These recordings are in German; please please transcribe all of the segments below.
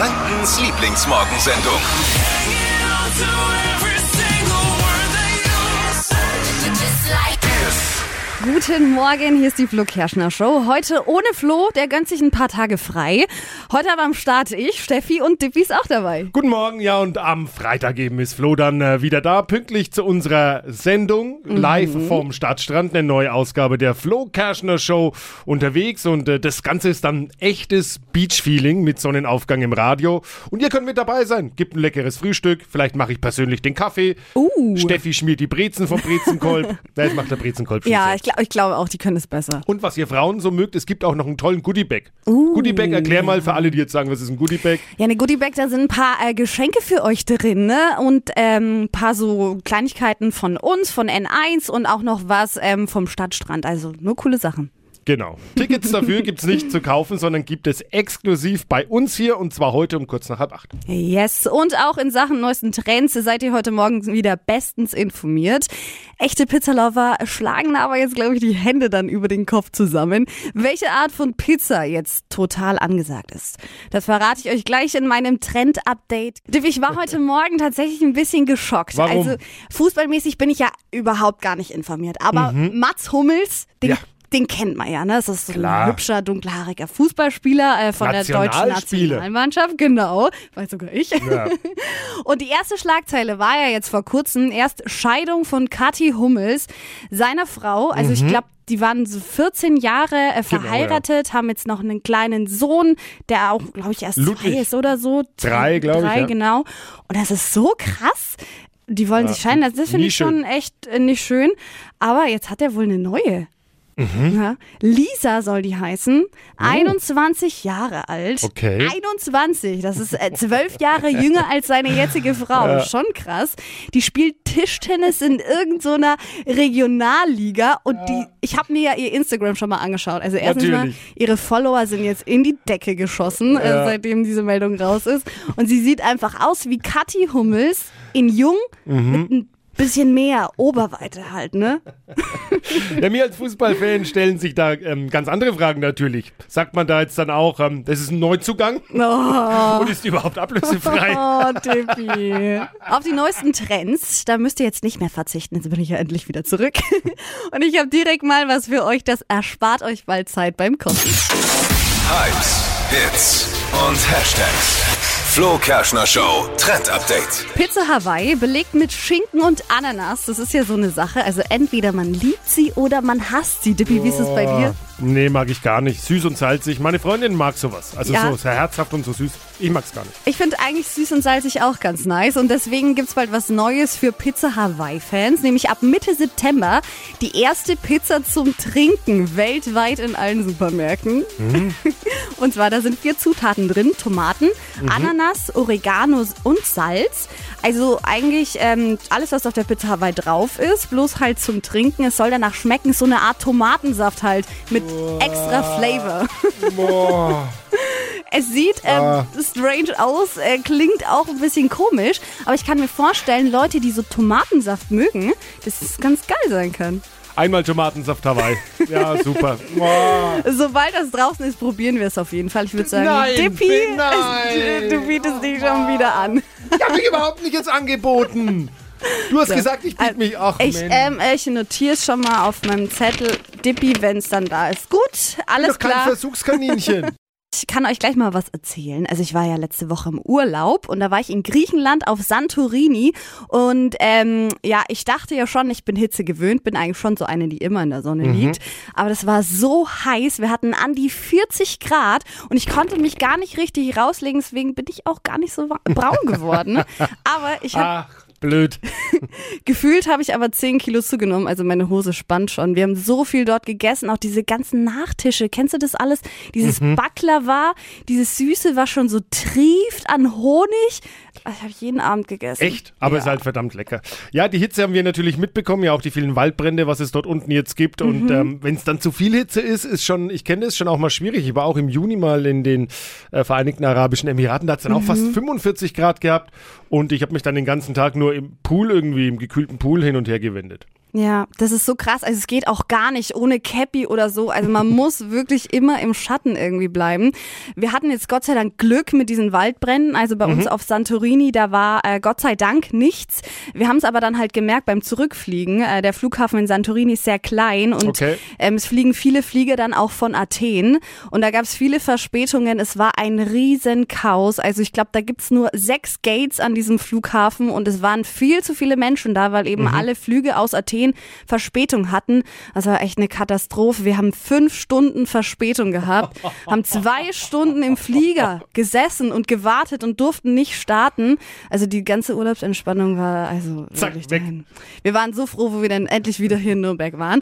Frankens Lieblingsmorgensendung. Guten Morgen, hier ist die Flo Kerschner Show. Heute ohne Flo, der gönnt sich ein paar Tage frei. Heute aber am Start ich, Steffi und Dippi ist auch dabei. Guten Morgen, ja, und am Freitag eben ist Flo dann äh, wieder da, pünktlich zu unserer Sendung, live vom Stadtstrand, eine neue Ausgabe der Flo Kerschner Show unterwegs und äh, das Ganze ist dann echtes Beach-Feeling mit Sonnenaufgang im Radio und ihr könnt mit dabei sein. Gibt ein leckeres Frühstück, vielleicht mache ich persönlich den Kaffee, Uh. Steffi schmiert die Brezen vom Brezenkolb, jetzt macht der Brezenkolb Ja, ich, ich glaube auch, die können es besser. Und was ihr Frauen so mögt, es gibt auch noch einen tollen Goodiebag. Goodiebag, erklär mal für alle, die jetzt sagen, was ist ein Goodiebag? Ja, eine Goodiebag, da sind ein paar äh, Geschenke für euch drin, ne? Und ähm, ein paar so Kleinigkeiten von uns, von N1 und auch noch was ähm, vom Stadtstrand. Also nur coole Sachen. Genau. Tickets dafür gibt's nicht zu kaufen, sondern gibt es exklusiv bei uns hier und zwar heute um kurz nach halb acht. Yes, und auch in Sachen neuesten Trends seid ihr heute Morgen wieder bestens informiert. Echte Pizzalover schlagen aber jetzt, glaube ich, die Hände dann über den Kopf zusammen. Welche Art von Pizza jetzt total angesagt ist, das verrate ich euch gleich in meinem Trend-Update. Ich war heute Morgen tatsächlich ein bisschen geschockt. Warum? Also fußballmäßig bin ich ja überhaupt gar nicht informiert. Aber Mats Hummels, den Mhm. Ja. Den kennt man ja, ne? Das ist so Klar. ein hübscher, dunkelhaariger Fußballspieler äh, von der deutschen. Nationalmannschaft. Genau, weiß sogar ich. Ja. Und die erste Schlagzeile war ja jetzt vor kurzem erst Scheidung von Kathi Hummels, seiner Frau. Also ich glaube, die waren so 14 Jahre äh, Genau, verheiratet, haben jetzt noch einen kleinen Sohn, der auch, glaube ich, erst Ludwig. zwei ist oder so. Drei, glaub ich, Drei, ja. genau. Und das ist so krass. Die wollen sich scheiden. Das, das finde ich schon echt äh, nicht schön. Aber jetzt hat er wohl eine neue. Mhm. Ja. Lisa soll die heißen. 21 Jahre alt. Oh. Okay. 21. Das ist äh, zwölf Jahre jünger als seine jetzige Frau. Schon krass. Die spielt Tischtennis in irgendeiner Regionalliga und die, ich habe mir ja ihr Instagram schon mal angeschaut. Also erstens mal, ihre Follower sind jetzt in die Decke geschossen, äh, Ja. seitdem diese Meldung raus ist. Und sie sieht einfach aus wie Kathi Hummels in jung Mhm. mit ein bisschen mehr Oberweite halt, ne? Ja, mir als Fußballfan stellen sich da ähm, ganz andere Fragen natürlich. Sagt man da jetzt dann auch, ähm, das ist ein Neuzugang Oh. und ist die überhaupt ablösefrei? Oh, Tippi. Auf die neuesten Trends, da müsst ihr jetzt nicht mehr verzichten. Jetzt bin ich ja endlich wieder zurück. Und ich habe direkt mal was für euch, das erspart euch bald Zeit beim Kochen. Hypes, Hits und Hashtags. Flo Kerschner Show Trend Update. Pizza Hawaii belegt mit Schinken und Ananas. Das ist ja so eine Sache. Also entweder man liebt sie oder man hasst sie. Dippi, wie ist es bei dir? Nee, mag ich gar nicht. Süß und salzig. Meine Freundin mag sowas. Also Ja. so sehr herzhaft und so süß. Ich mag's gar nicht. Ich finde eigentlich süß und salzig auch ganz nice und deswegen gibt's bald was Neues für Pizza Hawaii-Fans, nämlich ab Mitte September die erste Pizza zum Trinken weltweit in allen Supermärkten. Und zwar, da sind vier Zutaten drin, Tomaten, Ananas, Oregano und Salz. Also eigentlich ähm, alles, was auf der Pizza Hawaii drauf ist, bloß halt zum Trinken. Es soll danach schmecken, so eine Art Tomatensaft halt mit extra Flavor. Boah. Es sieht ähm, strange aus, äh, klingt auch ein bisschen komisch, aber ich kann mir vorstellen, Leute, die so Tomatensaft mögen, dass es ganz geil sein kann. Einmal Tomatensaft Hawaii. Ja, super. Boah. Sobald das draußen ist, probieren wir es auf jeden Fall. Ich würde sagen, Nein, Dippi, nein. es- du bietest dich schon wieder an. Ich hab mich überhaupt nicht jetzt angeboten. Du hast gesagt, ich biete mich. Ach, Ich, ähm, ich notiere es schon mal auf meinem Zettel, Dippi, wenn es dann da ist. Gut, alles doch kein klar. Versuchskaninchen. Ich kann euch gleich mal was erzählen. Also ich war ja letzte Woche im Urlaub und da war ich in Griechenland auf Santorini und ähm, ja, ich dachte ja schon, ich bin Hitze gewöhnt, bin eigentlich schon so eine, die immer in der Sonne liegt. Aber das war so heiß, wir hatten an die 40 Grad und ich konnte mich gar nicht richtig rauslegen, deswegen bin ich auch gar nicht so braun geworden. Aber ich habe blöd. Gefühlt habe ich aber 10 Kilo zugenommen, also meine Hose spannt schon. Wir haben so viel dort gegessen, auch diese ganzen Nachtische. Kennst du das alles? Dieses Mhm. Baklava, dieses Süße war schon so trieft an Honig. Das habe ich jeden Abend gegessen. Echt? Aber ja. ist halt verdammt lecker. Ja, die Hitze haben wir natürlich mitbekommen, ja auch die vielen Waldbrände, was es dort unten jetzt gibt. Mhm. Und ähm, wenn es dann zu viel Hitze ist, ist schon, ich kenne das schon auch mal schwierig. Ich war auch im Juni mal in den äh, Vereinigten Arabischen Emiraten, da hat es dann auch fast Mhm. 45 Grad gehabt. Und ich habe mich dann den ganzen Tag nur im Pool irgendwie, im gekühlten Pool hin und her gewendet. Ja, das ist so krass. Also es geht auch gar nicht ohne Cappy oder so. Also man muss wirklich immer im Schatten irgendwie bleiben. Wir hatten jetzt Gott sei Dank Glück mit diesen Waldbränden. Also bei mhm. uns auf Santorini, da war äh, Gott sei Dank nichts. Wir haben es aber dann halt gemerkt beim Zurückfliegen. Äh, der Flughafen in Santorini ist sehr klein und okay. ähm, es fliegen viele Flieger dann auch von Athen. Und da gab es viele Verspätungen. Es war ein riesen Chaos. Also ich glaube, da gibt's nur sechs Gates an diesem Flughafen und es waren viel zu viele Menschen da, weil eben mhm. alle Flüge aus Athen Athen Verspätung hatten. Das war echt eine Katastrophe. Wir haben fünf Stunden Verspätung gehabt, haben zwei Stunden im Flieger gesessen und gewartet und durften nicht starten. Also die ganze Urlaubsentspannung war also Zack. Wir waren so froh, wo wir dann endlich wieder hier in Nürnberg waren.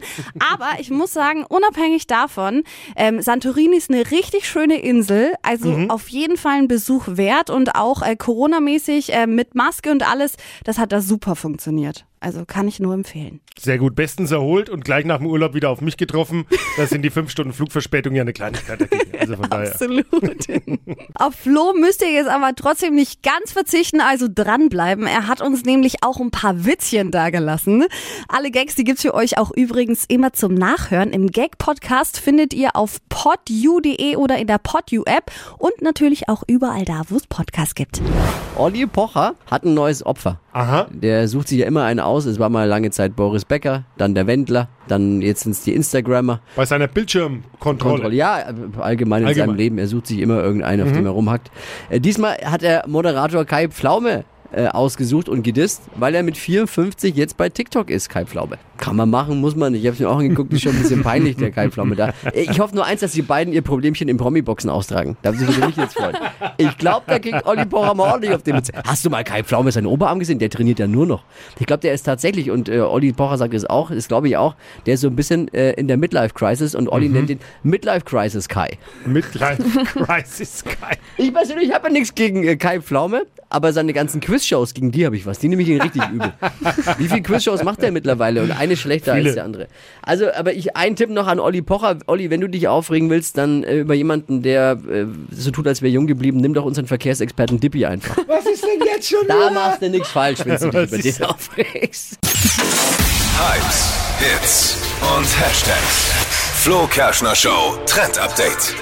Aber ich muss sagen, unabhängig davon, ähm, Santorini ist eine richtig schöne Insel. Also mhm. auf jeden Fall ein Besuch wert und auch äh, Corona-mäßig äh, mit Maske und alles, das hat da super funktioniert. Also kann ich nur empfehlen. Sehr gut, bestens erholt und gleich nach dem Urlaub wieder auf mich getroffen. Da sind die fünf Stunden Flugverspätung ja eine Kleinigkeit dagegen. Also von daher. Absolut. auf Flo müsst ihr jetzt aber trotzdem nicht ganz verzichten, also dranbleiben. Er hat uns nämlich auch ein paar Witzchen dagelassen. Alle Gags, die gibt's für euch auch übrigens immer zum Nachhören. Im Gag-Podcast findet ihr auf podu.de oder in der Podu-App und natürlich auch überall da, wo es Podcasts gibt. Olli Pocher hat ein neues Opfer. Aha. Der sucht sich ja immer einen aus. Es war mal lange Zeit Boris Becker, dann der Wendler, dann jetzt sind es die Instagrammer. Bei seiner Bildschirmkontrolle. Kontrolle. Ja, allgemein in allgemein. seinem Leben. Er sucht sich immer irgendeinen, auf mhm. dem er rumhackt. Äh, diesmal hat der Moderator Kai Pflaume äh, ausgesucht und gedisst, weil er mit 54 jetzt bei TikTok ist, Kai Pflaume. Kann man machen, muss man nicht. Ich habe es mir auch angeguckt, ist schon ein bisschen peinlich, der Kai Pflaume da. Ich hoffe nur eins, dass die beiden ihr Problemchen in Promi-Boxen austragen. Da würde ich mich jetzt freuen. Ich glaube, da kriegt Olli Pocher mal ordentlich auf den Mütze. Hast du mal Kai Pflaume seinen Oberarm gesehen? Der trainiert ja nur noch. Ich glaube, der ist tatsächlich, und äh, Olli Pocher sagt es auch, das glaube ich auch, der ist so ein bisschen äh, in der Midlife-Crisis und Olli mhm. nennt den Midlife-Crisis Kai. Midlife-Crisis Kai. Ich persönlich habe ja nichts gegen äh, Kai Pflaume, aber seine ganzen Quizshows, gegen die habe ich was. Die nehme ich ihn richtig übel. Wie viele Quizshows macht er mittlerweile? Und eine schlechter Viele. als der andere. Also, aber ich, ein Tipp noch an Olli Pocher. Olli, wenn du dich aufregen willst, dann äh, über jemanden, der äh, so tut, als wäre jung geblieben, nimm doch unseren Verkehrsexperten Dippi einfach. Was ist denn jetzt schon Da wieder? machst du nichts falsch, wenn du dich über den aufregst. Hypes, Hits und Hashtags. Flo Kerschner Show Trend Update.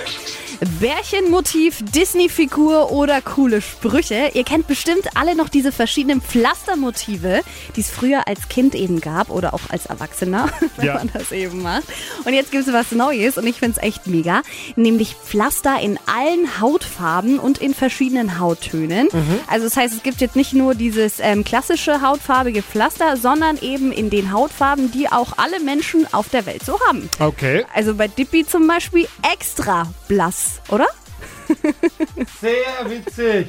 Bärchenmotiv, Disney-Figur oder coole Sprüche. Ihr kennt bestimmt alle noch diese verschiedenen Pflastermotive, die es früher als Kind eben gab oder auch als Erwachsener, wenn ja. man das eben macht. Und jetzt gibt es was Neues und ich finde es echt mega, nämlich Pflaster in allen Hautfarben und in verschiedenen Hauttönen. Mhm. Also das heißt, es gibt jetzt nicht nur dieses ähm, klassische hautfarbige Pflaster, sondern eben in den Hautfarben, die auch alle Menschen auf der Welt so haben. Okay. Also bei Dippy zum Beispiel extra blass oder? Sehr witzig.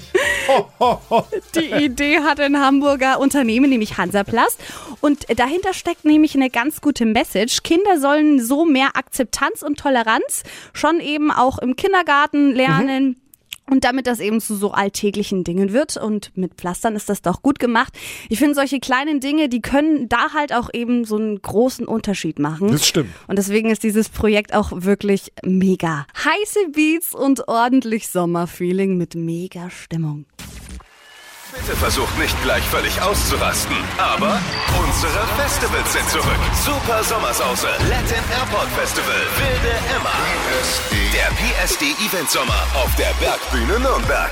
Die Idee hat ein Hamburger Unternehmen, nämlich Hansaplast. Und dahinter steckt nämlich eine ganz gute Message. Kinder sollen so mehr Akzeptanz und Toleranz schon eben auch im Kindergarten lernen. Mhm und damit das eben zu so alltäglichen Dingen wird. Und mit Pflastern ist das doch gut gemacht. Ich finde, solche kleinen Dinge, die können da halt auch eben so einen großen Unterschied machen. Das stimmt. Und deswegen ist dieses Projekt auch wirklich mega. Heiße Beats und ordentlich Sommerfeeling mit mega Stimmung. Bitte versucht nicht gleich völlig auszurasten. Aber unsere Festivals sind zurück. Super Sommersause, Latin Airport Festival, Wilde Emma. PSD. Der PSD Event Sommer auf der Bergbühne Nürnberg.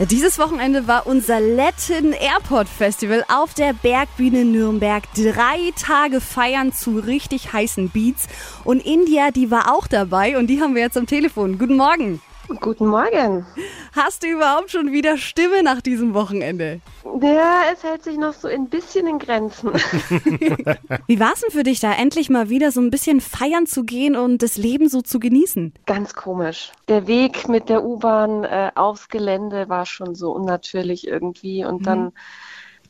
Dieses Wochenende war unser Latin Airport Festival auf der Bergbühne Nürnberg. Drei Tage feiern zu richtig heißen Beats. Und India, die war auch dabei und die haben wir jetzt am Telefon. Guten Morgen. Guten Morgen. Hast du überhaupt schon wieder Stimme nach diesem Wochenende? Ja, es hält sich noch so ein bisschen in Grenzen. Wie war es denn für dich da, endlich mal wieder so ein bisschen feiern zu gehen und das Leben so zu genießen? Ganz komisch. Der Weg mit der U-Bahn äh, aufs Gelände war schon so unnatürlich irgendwie und mhm. dann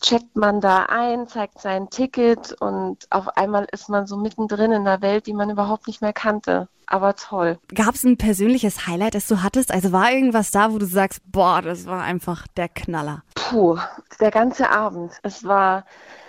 checkt man da ein, zeigt sein Ticket und auf einmal ist man so mittendrin in einer Welt, die man überhaupt nicht mehr kannte. Aber toll. Gab es ein persönliches Highlight, das du hattest? Also war irgendwas da, wo du sagst, boah, das war einfach der Knaller? Puh, der ganze Abend. Es war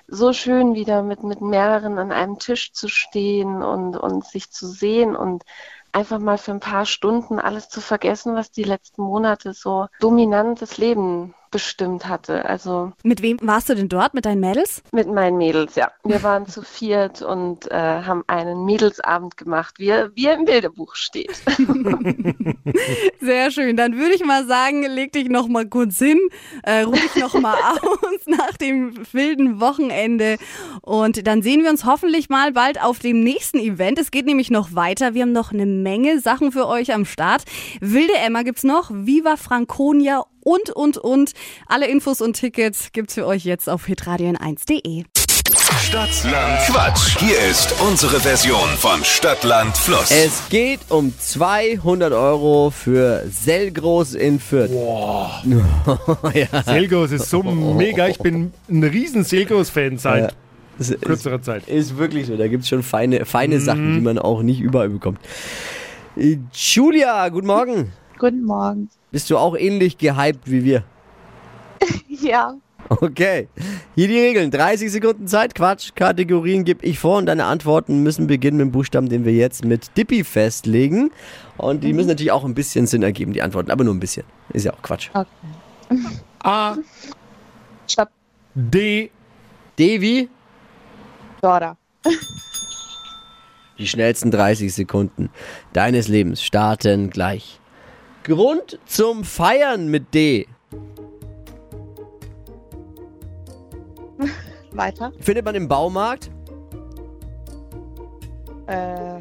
so schön, wieder mit, mit mehreren an einem Tisch zu stehen und, und sich zu sehen und einfach mal für ein paar Stunden alles zu vergessen, was die letzten Monate so dominantes Leben bestimmt hatte. Also mit wem warst du denn dort? Mit deinen Mädels? Mit meinen Mädels, ja. Wir waren zu viert und äh, haben einen Mädelsabend gemacht, wie, wie er im Bilderbuch steht. Sehr schön. Dann würde ich mal sagen, leg dich noch mal kurz hin, äh, ruh dich noch mal aus nach dem wilden Wochenende und dann sehen wir uns hoffentlich mal bald auf dem nächsten Event. Es geht nämlich noch weiter. Wir haben noch eine Menge Sachen für euch am Start. Wilde Emma gibt's noch, Viva Franconia und, und, und. Alle Infos und Tickets gibt's für euch jetzt auf hitradion1.de. Stadtland Quatsch. Hier ist unsere Version von Stadtland Fluss. Es geht um 200 Euro für Selgros in Fürth. Boah. ja. Selgros ist so mega. Ich bin ein riesen Selgros-Fan seit ja. kürzerer Zeit. Ist wirklich so. Da gibt es schon feine, feine mhm. Sachen, die man auch nicht überall bekommt. Julia, guten Morgen. Guten Morgen. Bist du auch ähnlich gehypt wie wir? ja. Okay. Hier die Regeln. 30 Sekunden Zeit. Quatsch. Kategorien gebe ich vor und deine Antworten müssen beginnen mit dem Buchstaben, den wir jetzt mit Dippy festlegen. Und die mhm. müssen natürlich auch ein bisschen Sinn ergeben, die Antworten. Aber nur ein bisschen. Ist ja auch Quatsch. Okay. A. Stopp. D. D wie? Dora. Die schnellsten 30 Sekunden deines Lebens starten gleich. Grund zum Feiern mit D. Weiter. Findet man im Baumarkt? Äh.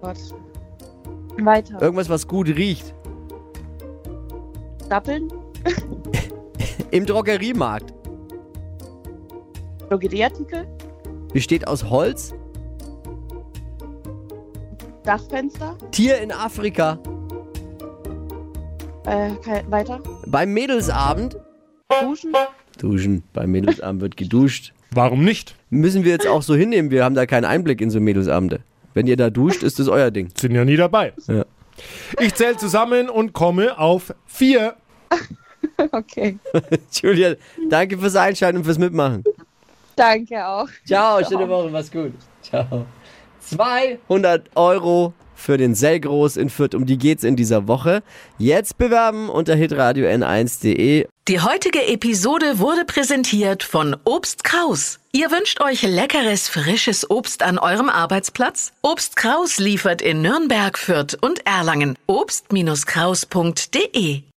Gott. Weiter. Irgendwas, was gut riecht. Dappeln? Im Drogeriemarkt. Drogerieartikel? Besteht aus Holz? Dachfenster? Tier in Afrika? Äh, weiter? Beim Mädelsabend? Duschen? Duschen. Beim Mädelsabend wird geduscht. Warum nicht? Müssen wir jetzt auch so hinnehmen, wir haben da keinen Einblick in so Mädelsabende. Wenn ihr da duscht, ist das euer Ding. Sind ja nie dabei. Ja. Ich zähle zusammen und komme auf vier. okay. Julia, danke fürs Einschalten und fürs Mitmachen. Danke auch. Ciao, schöne Woche, mach's gut. Ciao. 200 Euro für den Selgros in Fürth. Um die geht's in dieser Woche. Jetzt bewerben unter hitradio n1.de. Die heutige Episode wurde präsentiert von Obst Kraus. Ihr wünscht euch leckeres, frisches Obst an eurem Arbeitsplatz? Obst Kraus liefert in Nürnberg, Fürth und Erlangen. Obst-Kraus.de